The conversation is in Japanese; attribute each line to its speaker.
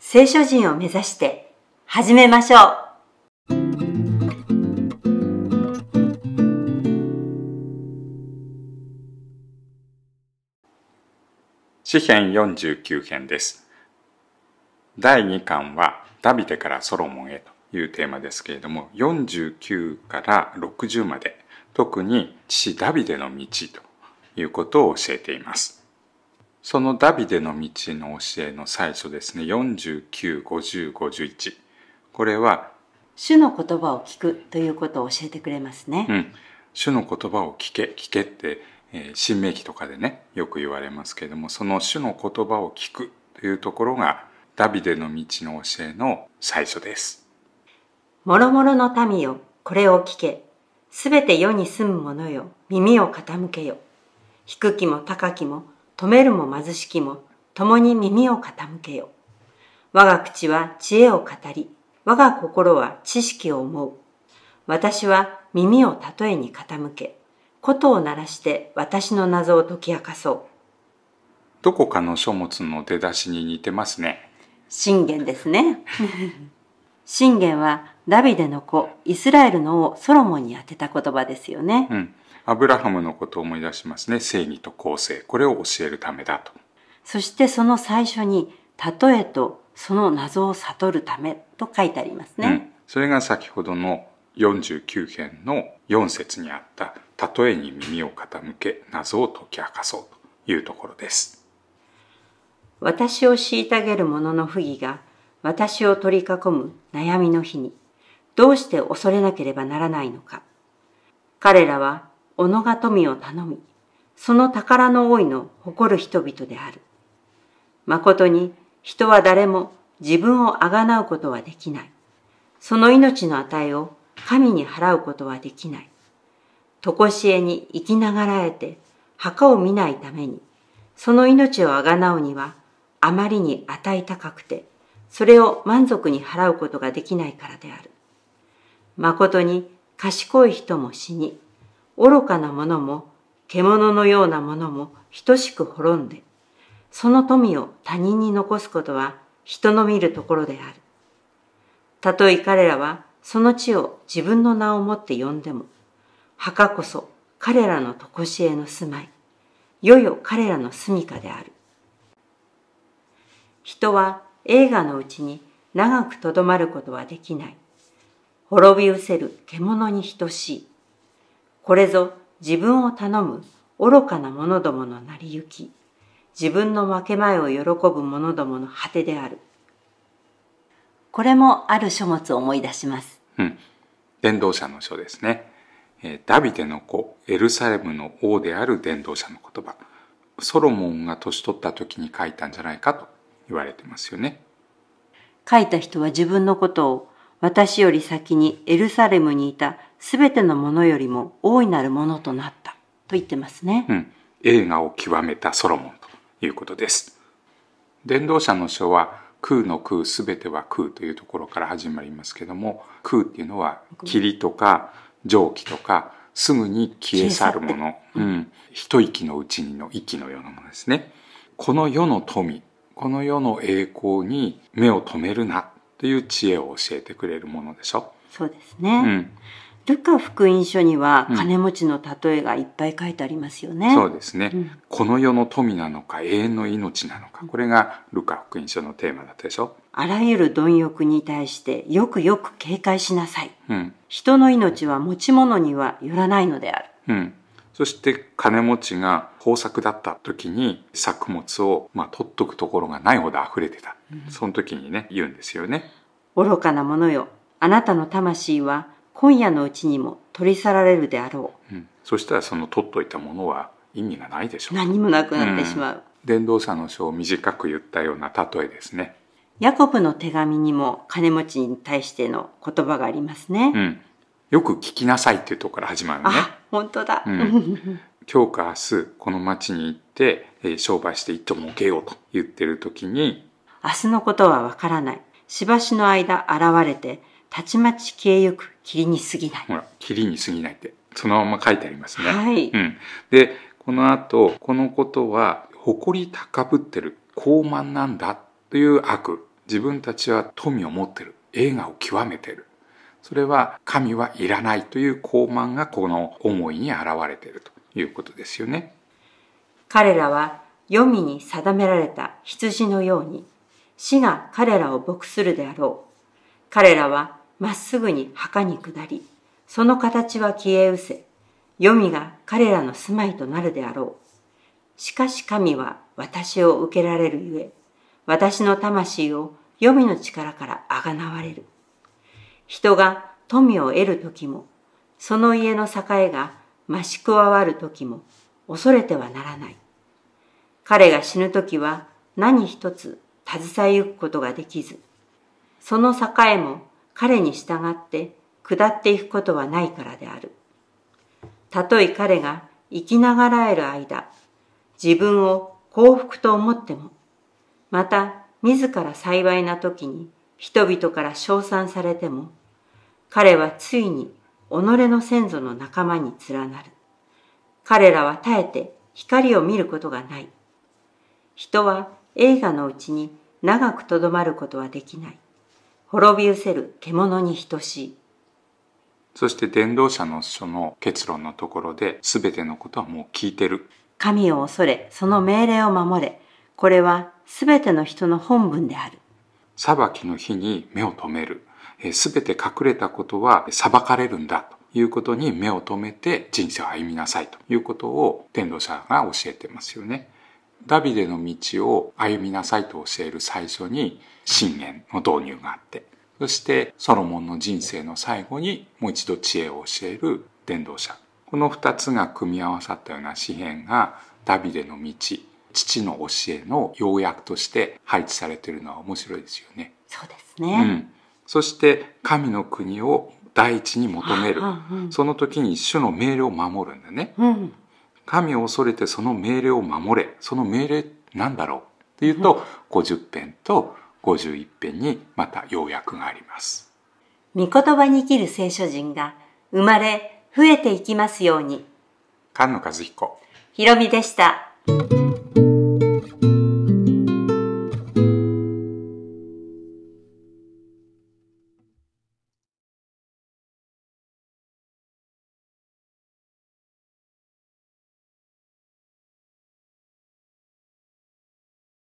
Speaker 1: 聖書人を目指して始めましょう。
Speaker 2: 詩編49編です第2巻はダビデからソロモンへというテーマですけれども49から60まで特に父ダビデの道ということを教えていますそのダビデの道の教えの最初ですね49、50、51これは、
Speaker 1: 主の言葉を聞くということを教えてくれますね。
Speaker 2: うん、主の言葉を聞け聞けって、えー、新明記とかでねよく言われますけれどもその主の言葉を聞くというところがダビデの道の教えの最初です
Speaker 1: もろもろの民よ、これを聞け。すべて世に住む者よ、耳を傾けよ。低きも高きも、止めるも貧しきも、共に耳を傾けよ。我が口は知恵を語り、我が心は知識を思う。私は耳を例えに傾け、琴を鳴らして私の謎を解き明かそう。
Speaker 2: どこかの書物の出だしに似てますね
Speaker 1: 信玄ですね。信玄はダビデの子、イスラエルの王ソロモンに当てた言葉ですよね。
Speaker 2: うんアブラハムのことを思い出しますね。正義と公正。これを教えるためだと。
Speaker 1: そしてその最初に、例えとその謎を悟るためと書いてありますね。
Speaker 2: うん、それが先ほどの49編の4節にあった「例えに耳を傾け謎を解き明かそう」というところです。
Speaker 1: 私を虐げる者の不義が私を取り囲む悩みの日にどうして恐れなければならないのか。彼らは己が富を頼み、その宝の多いの誇る人々である。誠に人は誰も自分をあがなうことはできない。その命の値を神に払うことはできない。とこしえに生きながらえて墓を見ないために、その命をあがなうにはあまりに値高くて、それを満足に払うことができないからである。誠に賢い人も死に、愚かな者も獣のような者も等しく滅んで、その富を他人に残すことは人の見るところである。たとえ彼らはその地を自分の名をもって呼んでも、墓こそ彼らのとこしえの住まい、よよ彼らの住処である。人は映画のうちに長くとどまることはできない。滅び失せる獣に等しい。これぞ自分を頼む愚かな者どもの成り行き。自分の分け前を喜ぶ者どもの果てである。これもある書物を思い出します。
Speaker 2: うん。伝道者の書ですね。えーダビデの子、エルサレムの王である伝道者の言葉。ソロモンが年取った時に書いたんじゃないかと言われてますよね。
Speaker 1: 書いた人は自分のことを私より先にエルサレムにいたすべてのものよりも大いなるものとなったと言ってますね。
Speaker 2: うん。映画を極めたソロモンということです。伝道者の書は空の空すべては空というところから始まりますけども空っていうのは霧とか蒸気とかすぐに消え去るもの、うん、一息のうちにの息のようなものですね。この世の富、この世の栄光に目を留めるなという知恵を教えてくれるものでしょ。
Speaker 1: そうですね。
Speaker 2: うん、
Speaker 1: ルカ福音書には
Speaker 2: うん
Speaker 1: 金持ちの例えがいっぱい書いてありますよね。
Speaker 2: そうですね、
Speaker 1: うん
Speaker 2: この世の富なのか永遠の命なのかこれがルカ福音書のテーマだったでしょ？
Speaker 1: あらゆる貪欲に対してよくよく警戒しなさい。
Speaker 2: うん
Speaker 1: 人の命は持ち物にはよらないのである。
Speaker 2: うん、そして金持ちが豊作だった時に作物を、まあ、取っとくところがないほど溢れてた、その時にね言うんですよね。
Speaker 1: 愚かな者よ。あなたの魂は今夜のうちにも取り去られるであろ
Speaker 2: うん、そしたらその取っといたものは意味がないでし
Speaker 1: う。
Speaker 2: ょう。
Speaker 1: 何もなくなってしまう。
Speaker 2: 伝道者の書を短く言ったような例えですね。
Speaker 1: ヤコブの手紙にも金持ちに対しての言葉がありますね。
Speaker 2: うん。よく聞きなさいっていうところから始まるね。
Speaker 1: あ、本当だ。う
Speaker 2: ん、今日か明日この町に行って、えー、商売して一頭儲けようと言ってる時に、
Speaker 1: 明日のことはわからない。しばしの間現れて、たちまち消えゆく霧に過ぎない。
Speaker 2: ほら、霧に過ぎないって、そのまま書いてありますね。
Speaker 1: はい。
Speaker 2: うん。で、この後、このことは、誇り高ぶってる、高慢なんだという悪。自分たちは富を持ってる。映画を極めてる。それは神はいらないという高慢がこの思いに現れているということですよね。
Speaker 1: 彼らは黄泉に定められた羊のように死が彼らを牧するであろう。彼らはまっすぐに墓に下り、その形は消え失せ、黄泉が彼らの住まいとなるであろう。しかし神は私を受けられるゆえ、私の魂を黄泉の力からあがなわれる。人が富を得る時も、その家の栄が増し加わる時も恐れてはならない。彼が死ぬ時は何一つ携えゆくことができず、その栄も彼に従って下っていくことはないからである。たとえ彼が生きながらえる間、自分を幸福と思っても、また自ら幸いな時に人々から称賛されても、彼はついに己の先祖の仲間に連なる。彼らは絶えて光を見ることがない。人は映画のうちに長くとどまることはできない。滅び失せる獣に等しい。
Speaker 2: そして伝道者の書の結論のところで全てのことはもう聞いてる。
Speaker 1: 神を恐れ、その命令を守れ。これは全ての人の本分である。
Speaker 2: 裁きの日に目を留める。すべて隠れたことは裁かれるんだということに目を留めて人生を歩みなさいということを天道者が教えてますよね。ダビデの道を歩みなさいと教える最初に信玄の導入があって、そしてソロモンの人生の最後にもう一度知恵を教える伝道者。この二つが組み合わさったような詩篇がダビデの道、父の教えの要約として配置されているのは面白いですよね。
Speaker 1: そうですね。うん
Speaker 2: そして神の国を第一に求める。その時に主の命令を守るんだね。神を恐れてその命令を守れ。その命令なんだろうっていうと、50編と51編にまた要約があります。
Speaker 1: 御言葉に生きる聖書人が生まれ増えていきますように。
Speaker 2: 菅野和彦。
Speaker 1: ひろみでした。